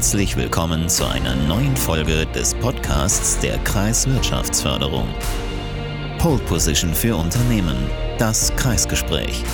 Herzlich willkommen zu einer neuen Folge des Podcasts der Kreiswirtschaftsförderung. Pole Position für Unternehmen, das Kreisgespräch.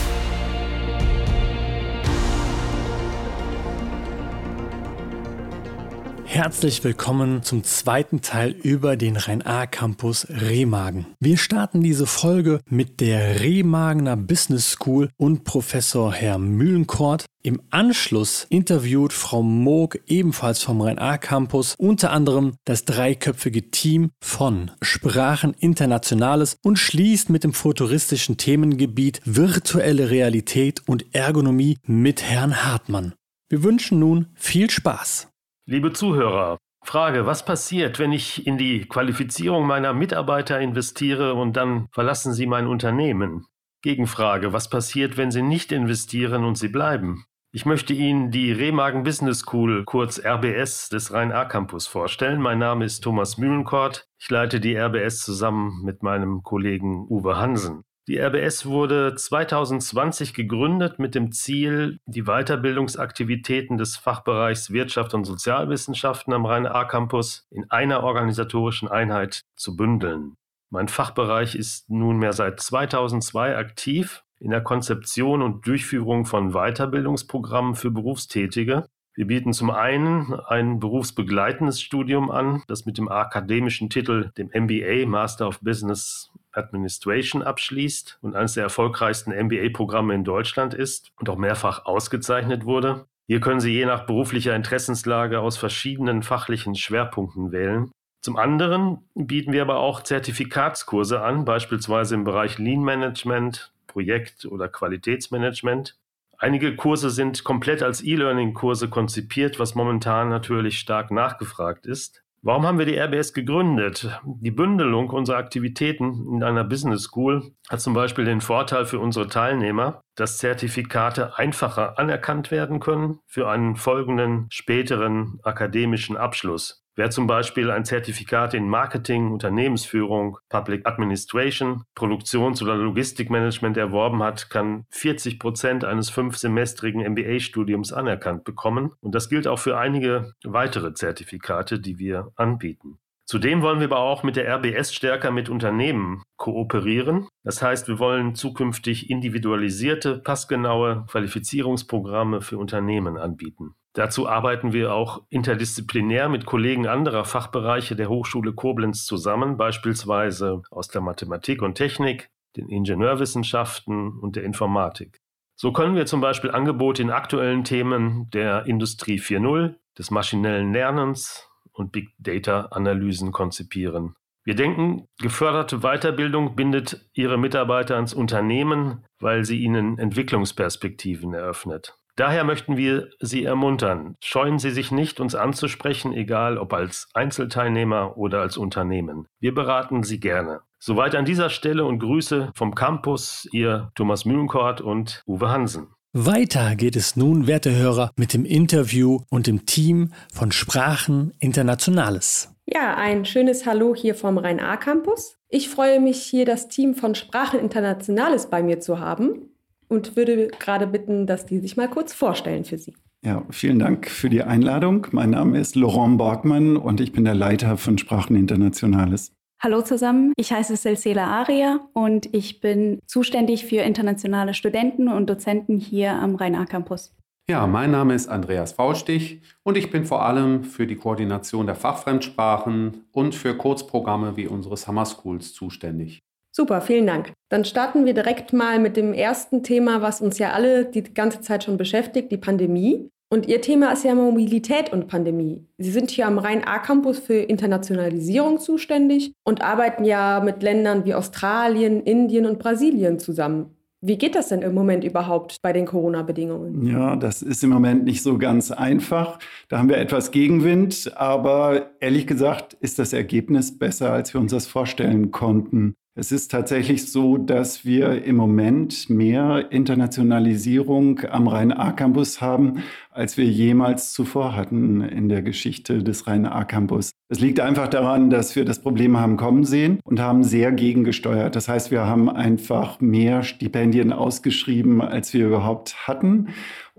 Herzlich willkommen zum zweiten Teil über den Rhein-A-Campus Remagen. Wir starten diese Folge mit der Remagener Business School und Professor Herr Mühlenkort. Im Anschluss interviewt Frau Moog ebenfalls vom Rhein-A-Campus unter anderem das dreiköpfige Team von Sprachen Internationales und schließt mit dem futuristischen Themengebiet virtuelle Realität und Ergonomie mit Herrn Hartmann. Wir wünschen nun viel Spaß. Liebe Zuhörer, Frage, was passiert, wenn ich in die Qualifizierung meiner Mitarbeiter investiere und dann verlassen sie mein Unternehmen? Gegenfrage, was passiert, wenn sie nicht investieren und sie bleiben? Ich möchte Ihnen die Remagen Business School, kurz RBS, des Rhein-A-Campus vorstellen. Mein Name ist Thomas Mühlenkort. Ich leite die RBS zusammen mit meinem Kollegen Uwe Hansen. Die RBS wurde 2020 gegründet mit dem Ziel, die Weiterbildungsaktivitäten des Fachbereichs Wirtschaft und Sozialwissenschaften am Rhein-A-Campus in einer organisatorischen Einheit zu bündeln. Mein Fachbereich ist nunmehr seit 2002 aktiv in der Konzeption und Durchführung von Weiterbildungsprogrammen für Berufstätige. Wir bieten zum einen ein berufsbegleitendes Studium an, das mit dem akademischen Titel, dem MBA Master of Business Administration abschließt und eines der erfolgreichsten MBA-Programme in Deutschland ist und auch mehrfach ausgezeichnet wurde. Hier können Sie je nach beruflicher Interessenslage aus verschiedenen fachlichen Schwerpunkten wählen. Zum anderen bieten wir aber auch Zertifikatskurse an, beispielsweise im Bereich Lean Management, Projekt- oder Qualitätsmanagement. Einige Kurse sind komplett als E-Learning-Kurse konzipiert, was momentan natürlich stark nachgefragt ist. Warum haben wir die RBS gegründet? Die Bündelung unserer Aktivitäten in einer Business School hat zum Beispiel den Vorteil für unsere Teilnehmer, dass Zertifikate einfacher anerkannt werden können für einen folgenden späteren akademischen Abschluss. Wer zum Beispiel ein Zertifikat in Marketing, Unternehmensführung, Public Administration, Produktions- oder Logistikmanagement erworben hat, kann 40 Prozent eines fünfsemestrigen MBA-Studiums anerkannt bekommen. Und das gilt auch für einige weitere Zertifikate, die wir anbieten. Zudem wollen wir aber auch mit der RBS stärker mit Unternehmen kooperieren. Das heißt, wir wollen zukünftig individualisierte, passgenaue Qualifizierungsprogramme für Unternehmen anbieten. Dazu arbeiten wir auch interdisziplinär mit Kollegen anderer Fachbereiche der Hochschule Koblenz zusammen, beispielsweise aus der Mathematik und Technik, den Ingenieurwissenschaften und der Informatik. So können wir zum Beispiel Angebote in aktuellen Themen der Industrie 4.0, des maschinellen Lernens und Big Data-Analysen konzipieren. Wir denken, geförderte Weiterbildung bindet Ihre Mitarbeiter ans Unternehmen, weil sie ihnen Entwicklungsperspektiven eröffnet. Daher möchten wir Sie ermuntern, scheuen Sie sich nicht, uns anzusprechen, egal ob als Einzelteilnehmer oder als Unternehmen. Wir beraten Sie gerne. Soweit an dieser Stelle und Grüße vom Campus, Ihr Thomas Mühlenkort und Uwe Hansen. Weiter geht es nun, werte Hörer, mit dem Interview und dem Team von Sprachen Internationales. Ja, ein schönes Hallo hier vom Rhein-A-Campus. Ich freue mich, hier das Team von Sprachen Internationales bei mir zu haben und würde gerade bitten, dass die sich mal kurz vorstellen für Sie. Ja, vielen Dank für die Einladung. Mein Name ist Laurent Borgmann und ich bin der Leiter von Sprachen Internationales. Hallo zusammen, ich heiße Celsela Aria und ich bin zuständig für internationale Studenten und Dozenten hier am Rhein-A-Campus. Ja, mein Name ist Andreas Faustich und ich bin vor allem für die Koordination der Fachfremdsprachen und für Kurzprogramme wie unsere Summer Schools zuständig. Super, vielen Dank. Dann starten wir direkt mal mit dem ersten Thema, was uns ja alle die ganze Zeit schon beschäftigt, die Pandemie. Und Ihr Thema ist ja Mobilität und Pandemie. Sie sind hier am Rhein-A-Campus für Internationalisierung zuständig und arbeiten ja mit Ländern wie Australien, Indien und Brasilien zusammen. Wie geht das denn im Moment überhaupt bei den Corona-Bedingungen? Ja, das ist im Moment nicht so ganz einfach. Da haben wir etwas Gegenwind, aber ehrlich gesagt ist das Ergebnis besser, als wir uns das vorstellen konnten. Es ist tatsächlich so, dass wir im Moment mehr Internationalisierung am Rhein-A-Campus haben, als wir jemals zuvor hatten in der Geschichte des Rhein-A-Campus. Es liegt einfach daran, dass wir das Problem haben kommen sehen und haben sehr gegengesteuert. Das heißt, wir haben einfach mehr Stipendien ausgeschrieben, als wir überhaupt hatten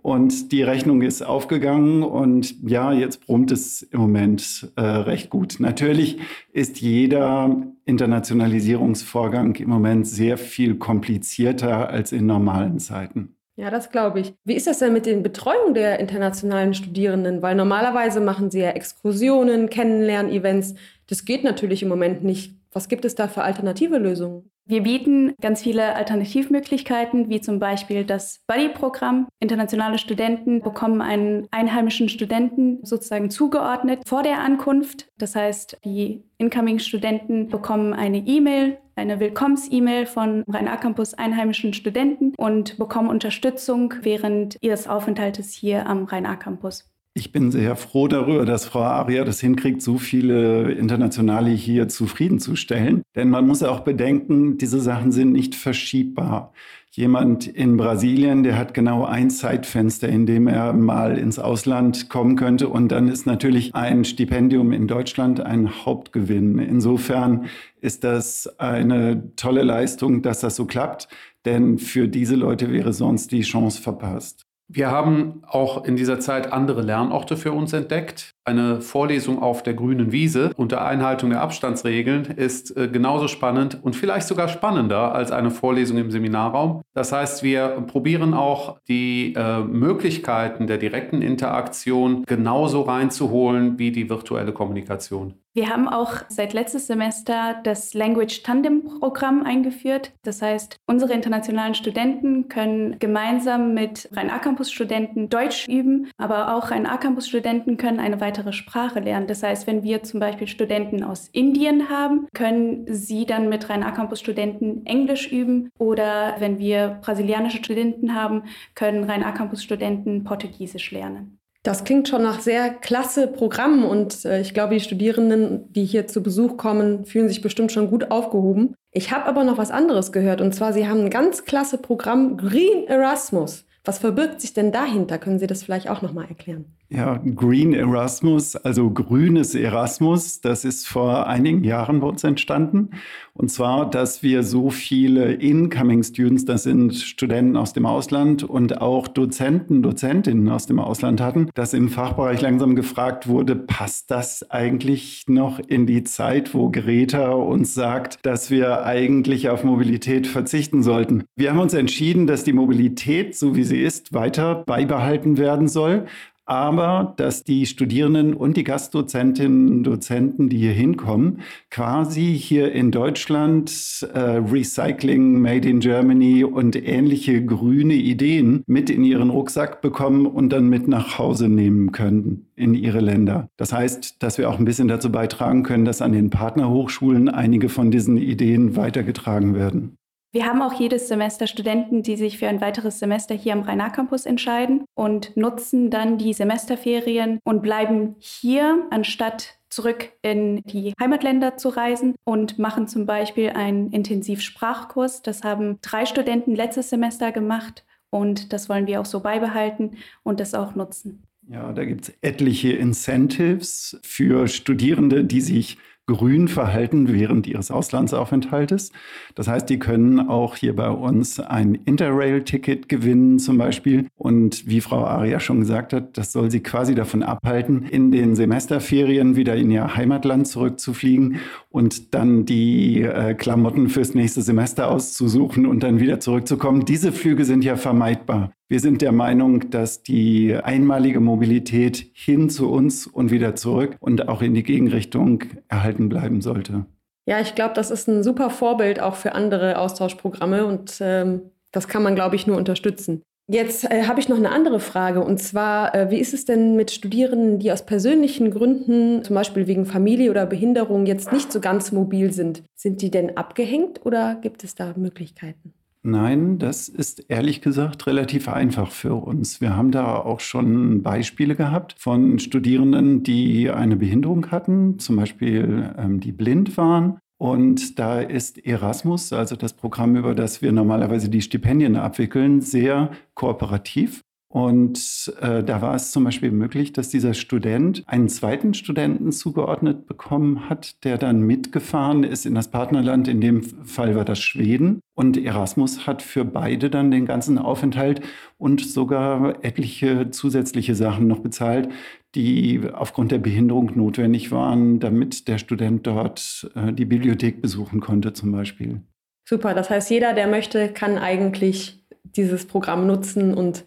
Und die Rechnung ist aufgegangen und ja, jetzt brummt es im Moment äh, recht gut. Natürlich ist jeder Internationalisierungsvorgang im Moment sehr viel komplizierter als in normalen Zeiten. Ja, das glaube ich. Wie ist das denn mit den Betreuung der internationalen Studierenden? Weil normalerweise machen sie ja Exkursionen, Kennenlern-Events. Das geht natürlich im Moment nicht. Was gibt es da für alternative Lösungen? Wir bieten ganz viele Alternativmöglichkeiten, wie zum Beispiel das Buddy-Programm. Internationale Studenten bekommen einen einheimischen Studenten sozusagen zugeordnet vor der Ankunft. Das heißt, die Incoming-Studenten bekommen eine E-Mail, eine Willkommens-E-Mail von Rhein-A-Campus einheimischen Studenten und bekommen Unterstützung während ihres Aufenthaltes hier am Rhein-A-Campus. Ich bin sehr froh darüber, dass Frau Aria das hinkriegt, so viele Internationale hier zufriedenzustellen. Denn man muss auch bedenken, diese Sachen sind nicht verschiebbar. Jemand in Brasilien, der hat genau ein Zeitfenster, in dem er mal ins Ausland kommen könnte. Und dann ist natürlich ein Stipendium in Deutschland ein Hauptgewinn. Insofern ist das eine tolle Leistung, dass das so klappt. Denn für diese Leute wäre sonst die Chance verpasst. Wir haben auch in dieser Zeit andere Lernorte für uns entdeckt. Eine Vorlesung auf der grünen Wiese unter Einhaltung der Abstandsregeln ist äh, genauso spannend und vielleicht sogar spannender als eine Vorlesung im Seminarraum. Das heißt, wir probieren auch die äh, Möglichkeiten der direkten Interaktion genauso reinzuholen wie die virtuelle Kommunikation. Wir haben auch seit letztes Semester das Language Tandem Programm eingeführt. Das heißt, unsere internationalen Studenten können gemeinsam mit Rhein-A-Campus-Studenten Deutsch üben, aber auch Rhein-A-Campus-Studenten können eine weitere Sprache lernen. Das heißt, wenn wir zum Beispiel Studenten aus Indien haben, können sie dann mit Rhein-A-Campus-Studenten Englisch üben oder wenn wir brasilianische Studenten haben, können Rhein-A-Campus-Studenten Portugiesisch lernen. Das klingt schon nach sehr klasse Programmen und äh, ich glaube, die Studierenden, die hier zu Besuch kommen, fühlen sich bestimmt schon gut aufgehoben. Ich habe aber noch was anderes gehört und zwar, Sie haben ein ganz klasse Programm Green Erasmus. Was verbirgt sich denn dahinter? Können Sie das vielleicht auch noch mal erklären? Ja, Green Erasmus, also grünes Erasmus, das ist vor einigen Jahren bei uns entstanden. Und zwar, dass wir so viele Incoming Students, das sind Studenten aus dem Ausland und auch Dozenten, Dozentinnen aus dem Ausland hatten, dass im Fachbereich langsam gefragt wurde, passt das eigentlich noch in die Zeit, wo Greta uns sagt, dass wir eigentlich auf Mobilität verzichten sollten? Wir haben uns entschieden, dass die Mobilität, so wie sie ist, weiter beibehalten werden soll aber dass die Studierenden und die Gastdozentinnen und Dozenten, die hier hinkommen, quasi hier in Deutschland äh, Recycling Made in Germany und ähnliche grüne Ideen mit in ihren Rucksack bekommen und dann mit nach Hause nehmen können in ihre Länder. Das heißt, dass wir auch ein bisschen dazu beitragen können, dass an den Partnerhochschulen einige von diesen Ideen weitergetragen werden. Wir haben auch jedes Semester Studenten, die sich für ein weiteres Semester hier am rhein campus entscheiden und nutzen dann die Semesterferien und bleiben hier, anstatt zurück in die Heimatländer zu reisen und machen zum Beispiel einen Intensivsprachkurs. Das haben drei Studenten letztes Semester gemacht und das wollen wir auch so beibehalten und das auch nutzen. Ja, da gibt es etliche Incentives für Studierende, die sich grün verhalten während ihres Auslandsaufenthaltes. Das heißt, die können auch hier bei uns ein Interrail-Ticket gewinnen zum Beispiel. Und wie Frau Aria schon gesagt hat, das soll sie quasi davon abhalten, in den Semesterferien wieder in ihr Heimatland zurückzufliegen und dann die äh, Klamotten fürs nächste Semester auszusuchen und dann wieder zurückzukommen. Diese Flüge sind ja vermeidbar. Wir sind der Meinung, dass die einmalige Mobilität hin zu uns und wieder zurück und auch in die Gegenrichtung erhalten bleiben sollte. Ja, ich glaube, das ist ein super Vorbild auch für andere Austauschprogramme und ähm, das kann man, glaube ich, nur unterstützen. Jetzt äh, habe ich noch eine andere Frage und zwar, äh, wie ist es denn mit Studierenden, die aus persönlichen Gründen, zum Beispiel wegen Familie oder Behinderung, jetzt nicht so ganz mobil sind? Sind die denn abgehängt oder gibt es da Möglichkeiten? Nein, das ist ehrlich gesagt relativ einfach für uns. Wir haben da auch schon Beispiele gehabt von Studierenden, die eine Behinderung hatten, zum Beispiel ähm, die blind waren. Und da ist Erasmus, also das Programm, über das wir normalerweise die Stipendien abwickeln, sehr kooperativ. Und äh, da war es zum Beispiel möglich, dass dieser Student einen zweiten Studenten zugeordnet bekommen hat, der dann mitgefahren ist in das Partnerland. In dem Fall war das Schweden. Und Erasmus hat für beide dann den ganzen Aufenthalt und sogar etliche zusätzliche Sachen noch bezahlt, die aufgrund der Behinderung notwendig waren, damit der Student dort äh, die Bibliothek besuchen konnte zum Beispiel. Super, das heißt, jeder, der möchte, kann eigentlich dieses Programm nutzen und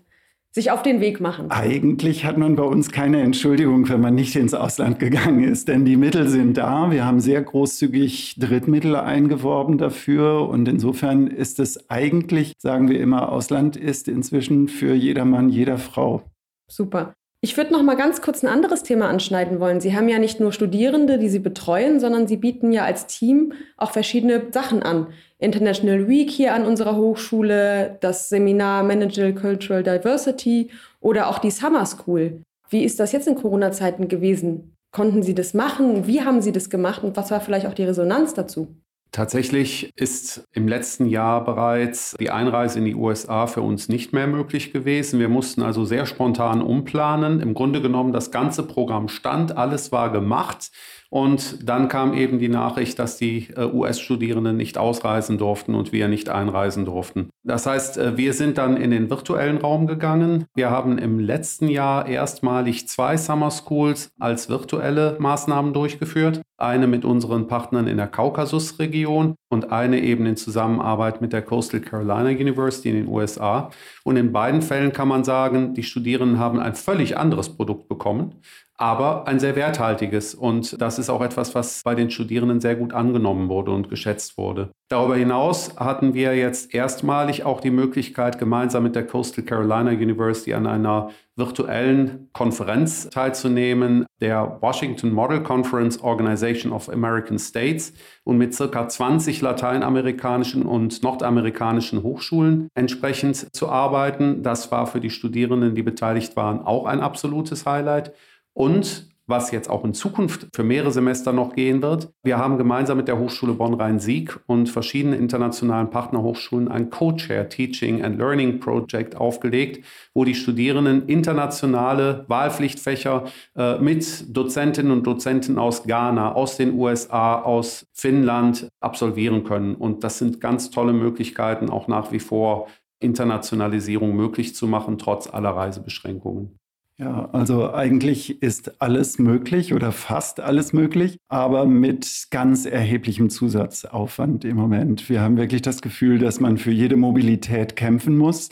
sich auf den Weg machen. Eigentlich hat man bei uns keine Entschuldigung, wenn man nicht ins Ausland gegangen ist, denn die Mittel sind da. Wir haben sehr großzügig Drittmittel eingeworben dafür und insofern ist es eigentlich, sagen wir immer, Ausland ist inzwischen für jedermann, jeder Frau. Super. Ich würde noch mal ganz kurz ein anderes Thema anschneiden wollen. Sie haben ja nicht nur Studierende, die Sie betreuen, sondern Sie bieten ja als Team auch verschiedene Sachen an. International Week hier an unserer Hochschule, das Seminar Managerial Cultural Diversity oder auch die Summer School. Wie ist das jetzt in Corona-Zeiten gewesen? Konnten Sie das machen? Wie haben Sie das gemacht? Und was war vielleicht auch die Resonanz dazu? Tatsächlich ist im letzten Jahr bereits die Einreise in die USA für uns nicht mehr möglich gewesen. Wir mussten also sehr spontan umplanen. Im Grunde genommen, das ganze Programm stand, alles war gemacht. Und dann kam eben die Nachricht, dass die äh, US-Studierenden nicht ausreisen durften und wir nicht einreisen durften. Das heißt, äh, wir sind dann in den virtuellen Raum gegangen. Wir haben im letzten Jahr erstmalig zwei Summer Schools als virtuelle Maßnahmen durchgeführt. Eine mit unseren Partnern in der Kaukasusregion und eine eben in Zusammenarbeit mit der Coastal Carolina University in den USA. Und in beiden Fällen kann man sagen, die Studierenden haben ein völlig anderes Produkt bekommen aber ein sehr werthaltiges. Und das ist auch etwas, was bei den Studierenden sehr gut angenommen wurde und geschätzt wurde. Darüber hinaus hatten wir jetzt erstmalig auch die Möglichkeit, gemeinsam mit der Coastal Carolina University an einer virtuellen Konferenz teilzunehmen, der Washington Model Conference Organization of American States und mit circa 20 lateinamerikanischen und nordamerikanischen Hochschulen entsprechend zu arbeiten. Das war für die Studierenden, die beteiligt waren, auch ein absolutes Highlight. Und was jetzt auch in Zukunft für mehrere Semester noch gehen wird. Wir haben gemeinsam mit der Hochschule Bonn-Rhein-Sieg und verschiedenen internationalen Partnerhochschulen ein Co-Chair Teaching and Learning Project aufgelegt, wo die Studierenden internationale Wahlpflichtfächer äh, mit Dozentinnen und Dozenten aus Ghana, aus den USA, aus Finnland absolvieren können. Und das sind ganz tolle Möglichkeiten, auch nach wie vor Internationalisierung möglich zu machen, trotz aller Reisebeschränkungen. Ja, also eigentlich ist alles möglich oder fast alles möglich, aber mit ganz erheblichem Zusatzaufwand im Moment. Wir haben wirklich das Gefühl, dass man für jede Mobilität kämpfen muss.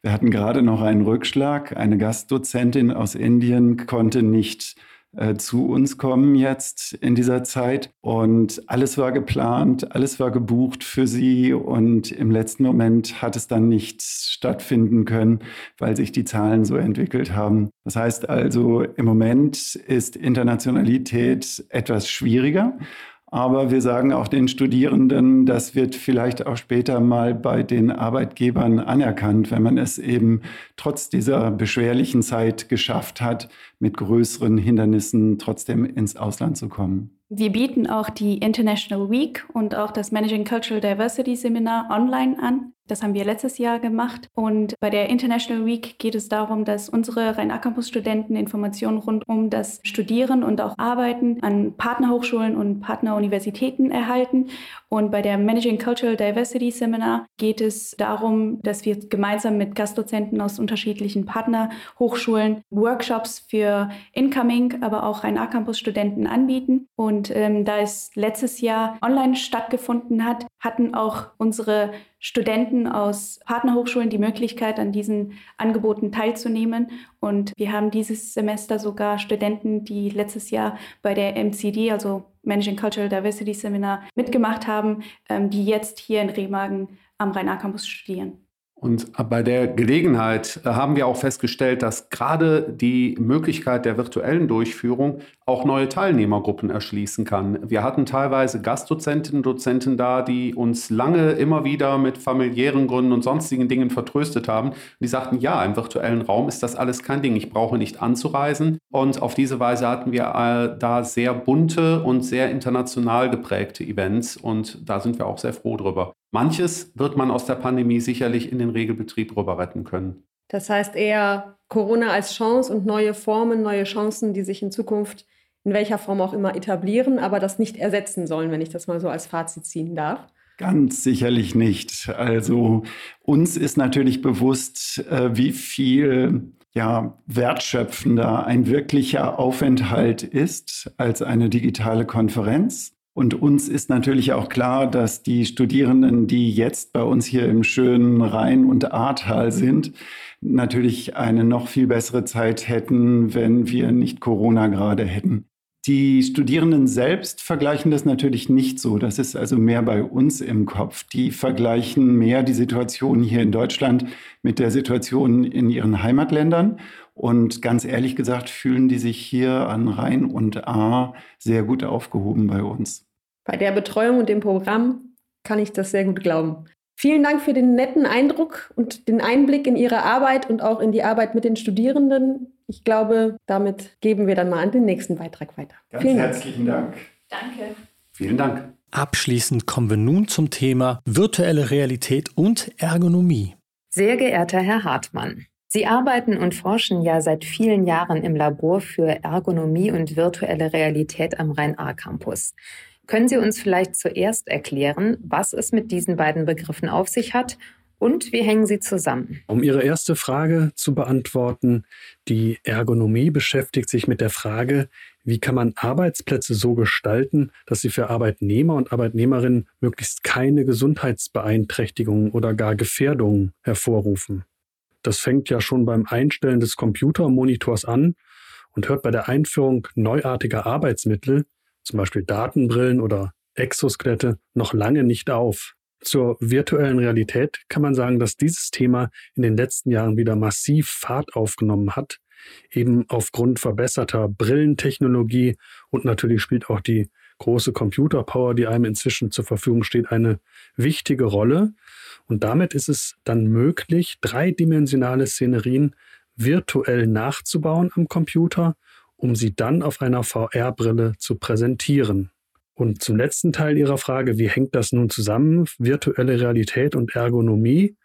Wir hatten gerade noch einen Rückschlag. Eine Gastdozentin aus Indien konnte nicht äh, zu uns kommen jetzt in dieser Zeit. Und alles war geplant, alles war gebucht für sie. Und im letzten Moment hat es dann nicht stattfinden können, weil sich die Zahlen so entwickelt haben. Das heißt also, im Moment ist Internationalität etwas schwieriger. Aber wir sagen auch den Studierenden, das wird vielleicht auch später mal bei den Arbeitgebern anerkannt, wenn man es eben trotz dieser beschwerlichen Zeit geschafft hat, mit größeren Hindernissen trotzdem ins Ausland zu kommen. Wir bieten auch die International Week und auch das Managing Cultural Diversity Seminar online an. Das haben wir letztes Jahr gemacht. Und bei der International Week geht es darum, dass unsere Rhein-A-Campus-Studenten Informationen rund um das Studieren und auch Arbeiten an Partnerhochschulen und Partneruniversitäten erhalten. Und bei der Managing Cultural Diversity Seminar geht es darum, dass wir gemeinsam mit Gastdozenten aus unterschiedlichen Partnerhochschulen Workshops für Incoming, aber auch Rhein-A-Campus-Studenten anbieten. Und ähm, da es letztes Jahr online stattgefunden hat, hatten auch unsere Studenten aus Partnerhochschulen die Möglichkeit, an diesen Angeboten teilzunehmen. Und wir haben dieses Semester sogar Studenten, die letztes Jahr bei der MCD, also Managing Cultural Diversity Seminar, mitgemacht haben, ähm, die jetzt hier in Remagen am Rhein-A-Campus studieren. Und bei der Gelegenheit äh, haben wir auch festgestellt, dass gerade die Möglichkeit der virtuellen Durchführung auch neue Teilnehmergruppen erschließen kann. Wir hatten teilweise Gastdozentinnen und Dozenten da, die uns lange immer wieder mit familiären Gründen und sonstigen Dingen vertröstet haben. Die sagten, ja, im virtuellen Raum ist das alles kein Ding. Ich brauche nicht anzureisen. Und auf diese Weise hatten wir äh, da sehr bunte und sehr international geprägte Events. Und da sind wir auch sehr froh drüber. Manches wird man aus der Pandemie sicherlich in den Regelbetrieb rüber retten können. Das heißt eher Corona als Chance und neue Formen, neue Chancen, die sich in Zukunft in welcher Form auch immer etablieren, aber das nicht ersetzen sollen, wenn ich das mal so als Fazit ziehen darf. Ganz sicherlich nicht. Also uns ist natürlich bewusst, äh, wie viel ja, wertschöpfender ein wirklicher Aufenthalt ist als eine digitale Konferenz. Und uns ist natürlich auch klar, dass die Studierenden, die jetzt bei uns hier im schönen Rhein- und Ahrtal sind, natürlich eine noch viel bessere Zeit hätten, wenn wir nicht Corona gerade hätten. Die Studierenden selbst vergleichen das natürlich nicht so. Das ist also mehr bei uns im Kopf. Die vergleichen mehr die Situation hier in Deutschland mit der Situation in ihren Heimatländern. Und ganz ehrlich gesagt fühlen die sich hier an Rhein und A sehr gut aufgehoben bei uns. Bei der Betreuung und dem Programm kann ich das sehr gut glauben. Vielen Dank für den netten Eindruck und den Einblick in Ihre Arbeit und auch in die Arbeit mit den Studierenden. Ich glaube, damit geben wir dann mal an den nächsten Beitrag weiter. Ganz Vielen herzlichen Dank. Dank. Danke. Vielen Dank. Abschließend kommen wir nun zum Thema virtuelle Realität und Ergonomie. Sehr geehrter Herr Hartmann, Sie arbeiten und forschen ja seit vielen Jahren im Labor für Ergonomie und virtuelle Realität am Rhein-A-Campus. Können Sie uns vielleicht zuerst erklären, was es mit diesen beiden Begriffen auf sich hat und wie hängen sie zusammen? Um Ihre erste Frage zu beantworten, die Ergonomie beschäftigt sich mit der Frage, wie kann man Arbeitsplätze so gestalten, dass sie für Arbeitnehmer und Arbeitnehmerinnen möglichst keine Gesundheitsbeeinträchtigungen oder gar Gefährdungen hervorrufen. Das fängt ja schon beim Einstellen des Computermonitors an und hört bei der Einführung neuartiger Arbeitsmittel zum Beispiel Datenbrillen oder Exoskelette, noch lange nicht auf. Zur virtuellen Realität kann man sagen, dass dieses Thema in den letzten Jahren wieder massiv Fahrt aufgenommen hat, eben aufgrund verbesserter Brillentechnologie und natürlich spielt auch die große Computerpower, die einem inzwischen zur Verfügung steht, eine wichtige Rolle. Und damit ist es dann möglich, dreidimensionale Szenerien virtuell nachzubauen am Computer um sie dann auf einer VR-Brille zu präsentieren. Und zum letzten Teil Ihrer Frage, wie hängt das nun zusammen, virtuelle Realität und Ergonomie?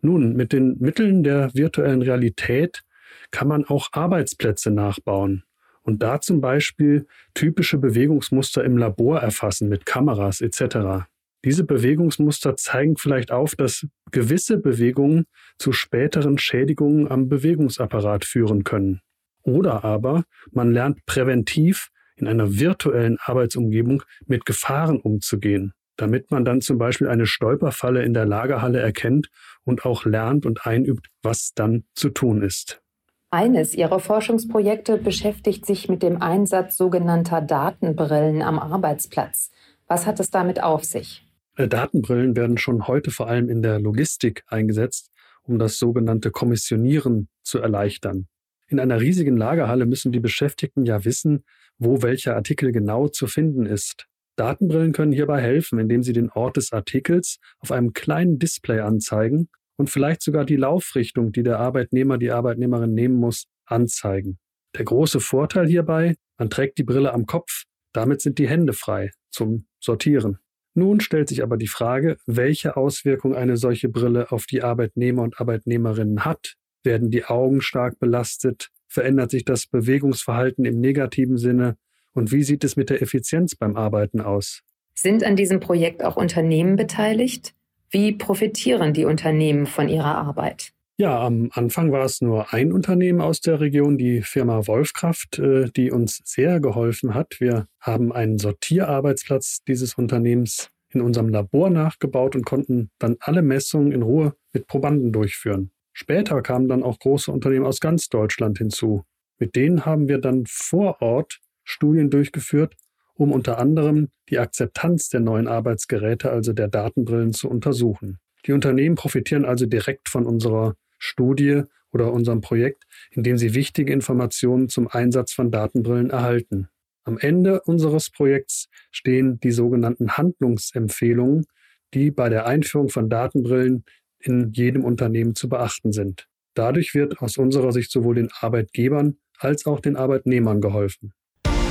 Nun, mit den Mitteln der virtuellen Realität kann man auch Arbeitsplätze nachbauen und da zum Beispiel typische Bewegungsmuster im Labor erfassen mit Kameras etc. Diese Bewegungsmuster zeigen vielleicht auf, dass gewisse Bewegungen zu späteren Schädigungen am Bewegungsapparat führen können. Oder aber man lernt präventiv in einer virtuellen Arbeitsumgebung mit Gefahren umzugehen, damit man dann zum Beispiel eine Stolperfalle in der Lagerhalle erkennt und auch lernt und einübt, was dann zu tun ist. Eines Ihrer Forschungsprojekte beschäftigt sich mit dem Einsatz sogenannter Datenbrillen am Arbeitsplatz. Was hat es damit auf sich? Äh, Datenbrillen werden schon heute vor allem in der Logistik eingesetzt, um das sogenannte Kommissionieren zu erleichtern. In einer riesigen Lagerhalle müssen die Beschäftigten ja wissen, wo welcher Artikel genau zu finden ist. Datenbrillen können hierbei helfen, indem sie den Ort des Artikels auf einem kleinen Display anzeigen und vielleicht sogar die Laufrichtung, die der Arbeitnehmer, die Arbeitnehmerin nehmen muss, anzeigen. Der große Vorteil hierbei, man trägt die Brille am Kopf, damit sind die Hände frei zum Sortieren. Nun stellt sich aber die Frage, welche Auswirkung eine solche Brille auf die Arbeitnehmer und Arbeitnehmerinnen hat. Werden die Augen stark belastet? Verändert sich das Bewegungsverhalten im negativen Sinne? Und wie sieht es mit der Effizienz beim Arbeiten aus? Sind an diesem Projekt auch Unternehmen beteiligt? Wie profitieren die Unternehmen von ihrer Arbeit? Ja, am Anfang war es nur ein Unternehmen aus der Region, die Firma Wolfkraft, äh, die uns sehr geholfen hat. Wir haben einen Sortierarbeitsplatz dieses Unternehmens in unserem Labor nachgebaut und konnten dann alle Messungen in Ruhe mit Probanden durchführen. Später kamen dann auch große Unternehmen aus ganz Deutschland hinzu. Mit denen haben wir dann vor Ort Studien durchgeführt, um unter anderem die Akzeptanz der neuen Arbeitsgeräte, also der Datenbrillen, zu untersuchen. Die Unternehmen profitieren also direkt von unserer Studie oder unserem Projekt, indem sie wichtige Informationen zum Einsatz von Datenbrillen erhalten. Am Ende unseres Projekts stehen die sogenannten Handlungsempfehlungen, die bei der Einführung von Datenbrillen in jedem Unternehmen zu beachten sind. Dadurch wird aus unserer Sicht sowohl den Arbeitgebern als auch den Arbeitnehmern geholfen.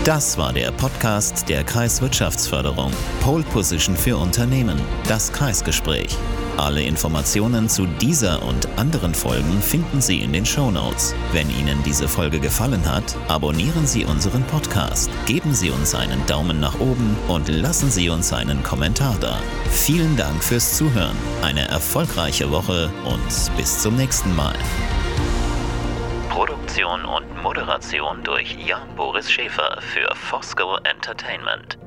Das war der Podcast der Kreiswirtschaftsförderung. Pole Position für Unternehmen. Das Kreisgespräch. Alle Informationen zu dieser und anderen Folgen finden Sie in den Show Notes. Wenn Ihnen diese Folge gefallen hat, abonnieren Sie unseren Podcast, geben Sie uns einen Daumen nach oben und lassen Sie uns einen Kommentar da. Vielen Dank fürs Zuhören, eine erfolgreiche Woche und bis zum nächsten Mal. Produktion und Moderation durch Jan Boris Schäfer für Fosco Entertainment.